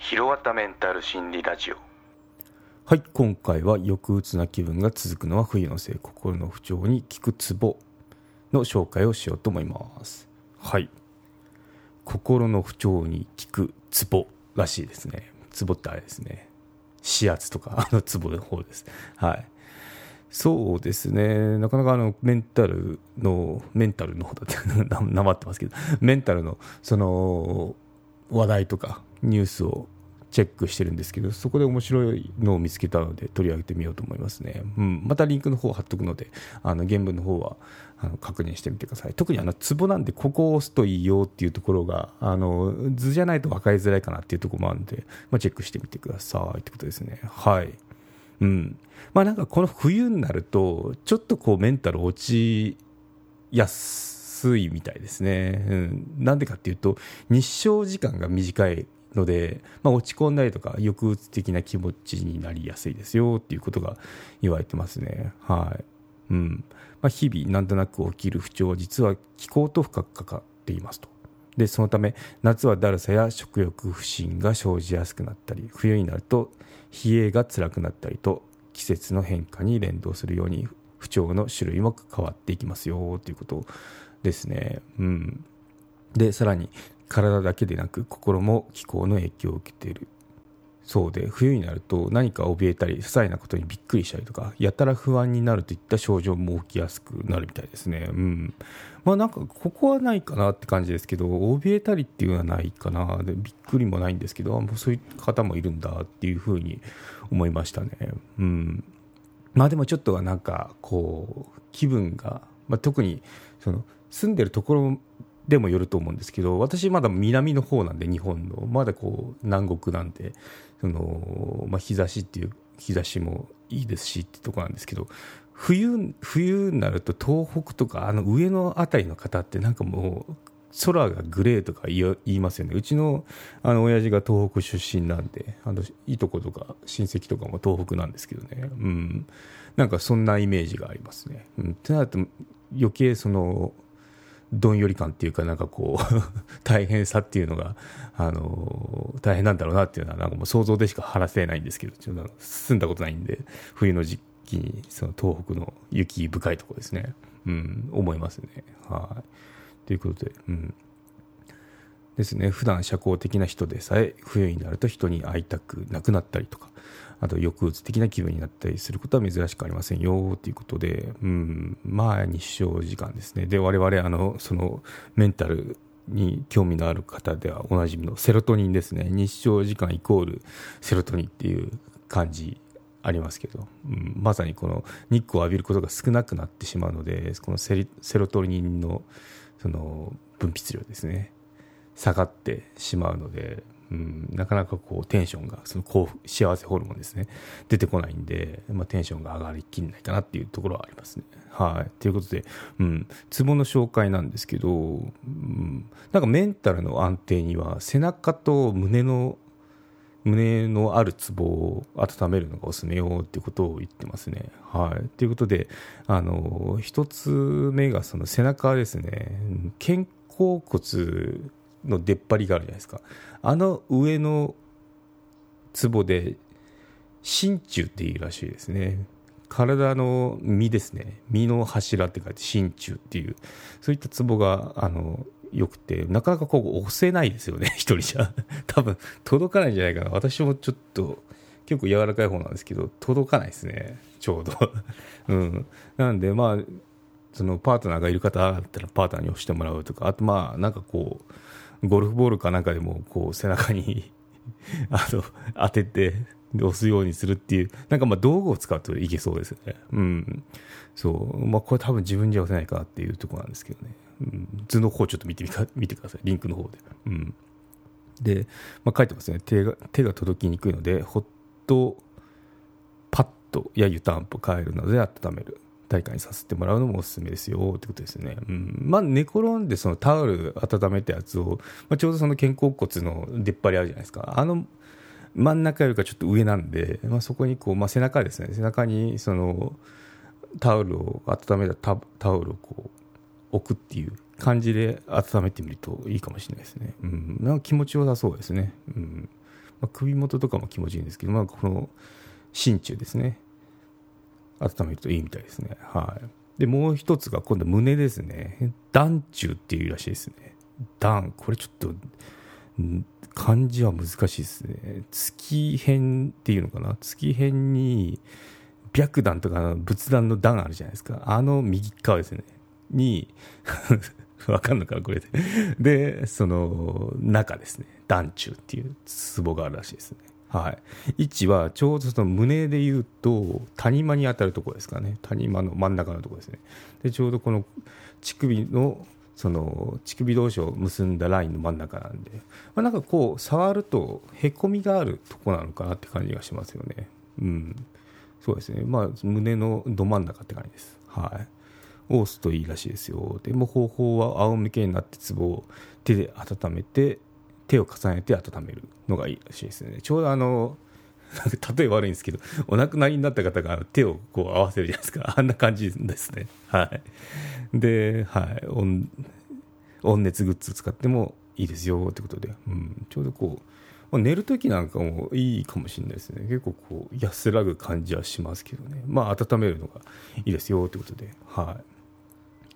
ひろわたメンタル心理ラジオ。はい今回は抑うつな気分が続くのは冬のせい心の不調に効くツボの紹介をしようと思います。はい。心の不調に効くツボらしいですね。ツボってあれですね。指圧とかあのツボの方です。はい。そうですね、なかなかあのメンタルの、メンタルの方だって な、なまってますけど、メンタルのその話題とかニュースをチェックしてるんですけど、そこで面白いのを見つけたので取り上げてみようと思いますね。うん、またリンクの方を貼っとくので、あの原文の方はあの確認してみてください。特にあのツボなんで、ここを押すといいよっていうところが、あの図じゃないと分かりづらいかなっていうところもあるので、まあ、チェックしてみてくださいってことですね。はい。うん。まあなんかこの冬になると、ちょっとこうメンタル落ちやすいみたいですね。うん。なんでかっていうと、日照時間が短いので、まあ、落ち込んだりとか抑うつ的な気持ちになりやすいですよっていうことが言われてますね。はいうんまあ、日々なんとなく起きる不調は実は気候と深く関わっていますと。でそのため夏はだるさや食欲不振が生じやすくなったり冬になると冷えが辛くなったりと季節の変化に連動するように不調の種類も変わっていきますよということですね。うん、でさらに体だけでなく心も気候の影響を受けている。そうで冬になると何か怯えたり些細なことにびっくりしたりとかやたら不安になるといった症状も起きやすくなるみたいですね。うん。まあなんかここはないかなって感じですけど怯えたりっていうのはないかな。でびっくりもないんですけどもうそういう方もいるんだっていうふうに思いましたね。うん。まあでもちょっとはなんかこう気分が、まあ、特にその住んでるところでもよると思うんですけど私まだ南の方なんで日本の。まだこう南国なんでその、まあ、日差しっていう日差しもいいですしってとこなんですけど冬冬になると東北とかあの上の辺りの方ってなんかもう空がグレーとか言いますよね。うちのあの親父が東北出身なんであのいとことか親戚とかも東北なんですけどね、うん、なんかそんなイメージがありますね。うん、ってなると余計そのどんより感っていうか、なんかこう 大変さっていうのが、あの大変なんだろうなっていうのは、なんかもう想像でしか話せないんですけど、ちょっと住んだことないんで、冬の時期に、その東北の雪深いところですね、うん、思いますね。はい。ということで、うん。ですね、普段社交的な人でさえ、冬になると人に会いたくなくなったりとか、あと抑うつ的な気分になったりすることは珍しくありませんよということで、うん、まあ日照時間ですね。で、我々、あの、そのメンタルに興味のある方ではおなじみのセロトニンですね。日照時間イコールセロトニンっていう感じありますけど、うん、まさにこの日光を浴びることが少なくなってしまうので、このセロトニンのその分泌量ですね、下がってしまうので、うん、なかなかこうテンションがその幸福幸せホルモンですね出てこないんで、まあ、テンションが上がりきんないかなっていうところはありますね。はい、ということで、うん、ツボの紹介なんですけど、うん、なんかメンタルの安定には背中と胸の胸のあるツボを温めるのがおすすめよっていうことを言ってますね。はい。ということで、あの、一つ目がその背中ですね。肩甲骨の出っ張りがあるじゃないですか。あの上の壺で心中っていうらしいですね。体の身ですね。身の柱って書いて心中っていう。そういったツボがあのよくてなかなかこう押せないですよね 一人じゃ。多分届かないんじゃないかな。私もちょっと結構柔らかい方なんですけど届かないですねちょうど。うん。なんでまあそのパートナーがいる方だったらパートナーに押してもらうとか。あとまあなんかこうゴルフボールかなんかでもこう背中に あの当てて押すようにするっていうなんかまあ道具を使うといけそうですよね。うん。そう。まあこれ多分自分じゃ押せないかっていうところなんですけどね、うん、図の方ちょっと見てみか 見てください。リンクの方で。うん。で、まあ、書いてますね。手が手が届きにくいのでホットパッドや湯たんぽ変えるなどで温める。大会にさせてもらうのもおすすめですよってことですね、うん。まあ、寝転んでそのタオル温めたやつを、まあ、ちょうどその肩甲骨の出っ張りあるじゃないですか。あの真ん中よりかちょっと上なんで、まあ、そこにこう、まあ、背中ですね。背中にそのタオルを温めたタタオルをこう置くっていう感じで温めてみるといいかもしれないですね、うん、なんか気持ちよさそうですね、うん。まあ、首元とかも気持ちいいんですけど、まあ、この心中ですね。温めるといいみたいですね。はい。でもう一つが今度胸ですね。団中っていうらしいですね。団これちょっと漢字は難しいですね。月辺っていうのかな？月辺に白檀とか仏壇の段あるじゃないですか。あの右側ですね。に わかんのか？これで。でその中ですね。団中っていう壺があるらしいですね。はい、位置はちょうどその胸でいうと谷間に当たるところですかね。谷間の真ん中のところですね。でちょうどこの乳首のその乳首同士を結んだラインの真ん中なんで、まあ、なんかこう触るとへこみがあるとこなのかなって感じがしますよね。うん。そうですね。まあ胸のど真ん中って感じです。はい。を押すといいらしいですよ。でも方法は仰向けになってツボを手で温めて手を重ねて温めるのがいいらしいですね。ちょうどあの 例え悪いんですけどお亡くなりになった方が手をこう合わせるじゃないですか。あんな感じですね。はい。で、はい。温温熱グッズ使ってもいいですよってことで、うん、ちょうどこうまあ、寝る時なんかもいいかもしれないですね。結構こう安らぐ感じはしますけどね。まあ温めるのがいいですよってことで。は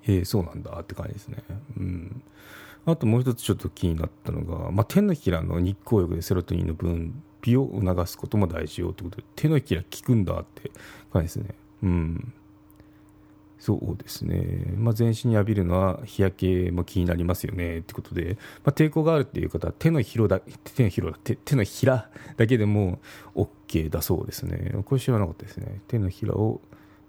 い。えー、そうなんだって感じですね。うん。あともう一つちょっと気になったのが、まあ、手のひらの日光浴でセロトニンの分泌を促すことも大事よってことで手のひら効くんだって感じですね。うん。そうですね、まあ、全身に浴びるのは日焼けも気になりますよねってことで、まあ、抵抗があるっていう方は手のひらだ手のひら手手のひらだけでも OK だそうですね。これ知らなかったですね。手のひらを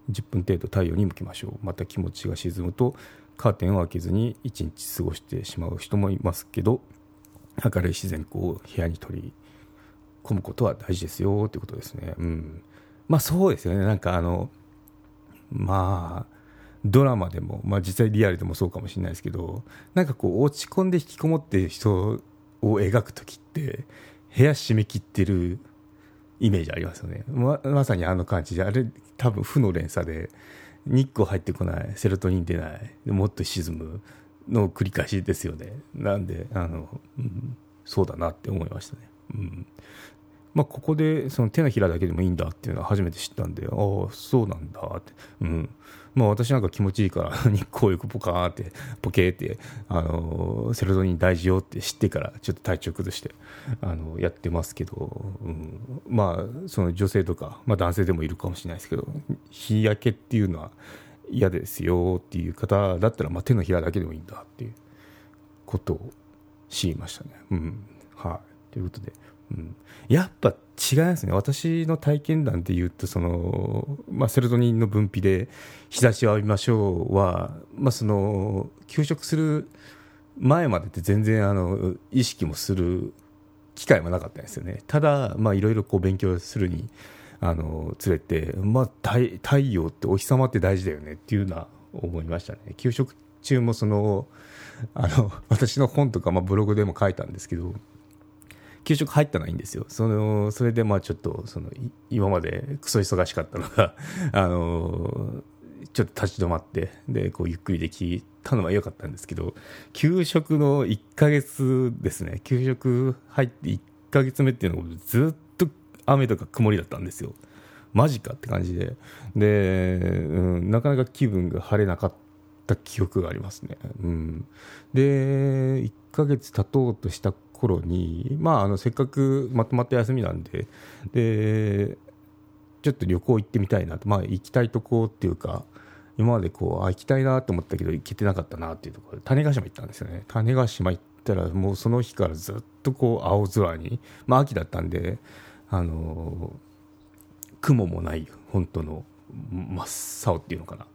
10分程度太陽に向けましょう。また気持ちが沈むとカーテンを開けずに1日過ごしてしまう人もいますけど明るい自然光を部屋に取り込むことは大事ですよってことですね。うん。まあそうですよね。なんかあのまあドラマでも、まあ、実際リアルでもそうかもしれないですけどなんかこう落ち込んで引きこもってる人を描く時って部屋閉め切ってるイメージありますよね。ままさにあの感じであれ多分負の連鎖で日光入ってこない。セロトニン出ない。もっと沈むの繰り返しですよね。なんであの、うん、そうだなって思いましたね、うん。まあ、ここでその手のひらだけでもいいんだっていうのは初めて知ったんでああそうなんだって、うん。まあ、私なんか気持ちいいから 日光浴ポカーってポケーって、あのセロトニン大事よって知ってからちょっと体調崩してあのやってますけど、うん、まあその女性とか、まあ、男性でもいるかもしれないですけど日焼けっていうのは嫌ですよっていう方だったら、まあ、手のひらだけでもいいんだっていうことを知りましたね。うん。はい、ということでうん、やっぱ違いますね。私の体験談でいうとその、まあ、セロトニンの分泌で日差しを浴びましょうは、まあ、その休職する前までって全然あの意識もする機会もなかったんですよね。ただいろいろ勉強するにあの連れて、まあ、太太陽ってお日様って大事だよねっていうのは思いましたね。休職中もそのあの私の本とか、まあ、ブログでも書いたんですけど給食入ったのはいんですよ。その、それでまあちょっと、その、今までクソ忙しかったのが あの、ちょっと立ち止まって、で、こうゆっくりできたのは良かったんですけど、給食の1ヶ月ですね、給食入って1ヶ月目っていうのがずっと雨とか曇りだったんですよ。マジかって感じで。で、うん、なかなか気分が晴れなかった記憶がありますね。うん。で、1ヶ月経とうとした頃に、まあ、あのせっかくまとまった休みなんででちょっと旅行行ってみたいなと、まあ、行きたいとこっていうか今までこうあ行きたいなと思ったけど行けてなかったなっていうところで種子島行ったんですよね。種子島行ったらもうその日からずっとこう青空に、まあ、秋だったんであの雲もない本当の真っ青っていうのかな。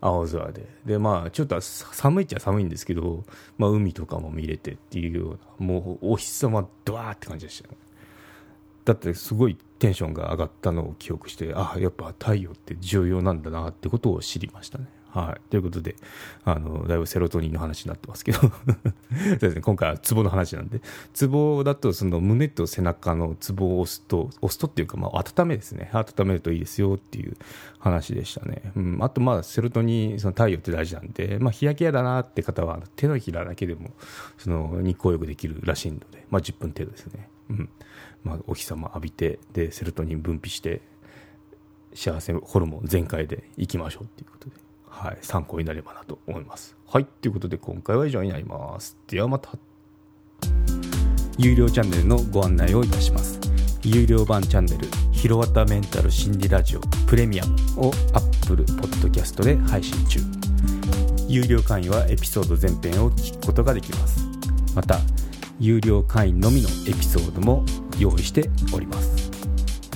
青空で。でまあちょっと寒いっちゃ寒いんですけど、まあ、海とかも見れてっていうようなもうお日様ドワーって感じでしたね。だってすごいテンションが上がったのを記憶してああやっぱ太陽って重要なんだなってことを知りましたね。はい。ということで、あの、だいぶセロトニンの話になってますけど そうですね、今回はツボの話なんで、ツボだとその胸と背中のツボを押すと、押すとっていうか、まあ、温めですね。温めるといいですよっていう話でしたね。うん。あと、まあ、セロトニン、その太陽って大事なんで、まあ、日焼け嫌だなって方は、手のひらだけでも、その、日光浴できるらしいので、まあ、10分程度ですね。うん。まあ、お日様浴びて、で、セロトニン分泌して、幸せホルモン全開でいきましょうっていうことで。はい、参考になればなと思います。はい、ということで今回は以上になります。ではまた。有料チャンネルのご案内をいたします。有料版チャンネル、ひろわたメンタル心理ラジオプレミアムを Apple Podcast で配信中。有料会員はエピソード全編を聞くことができます。また、有料会員のみのエピソードも用意しております。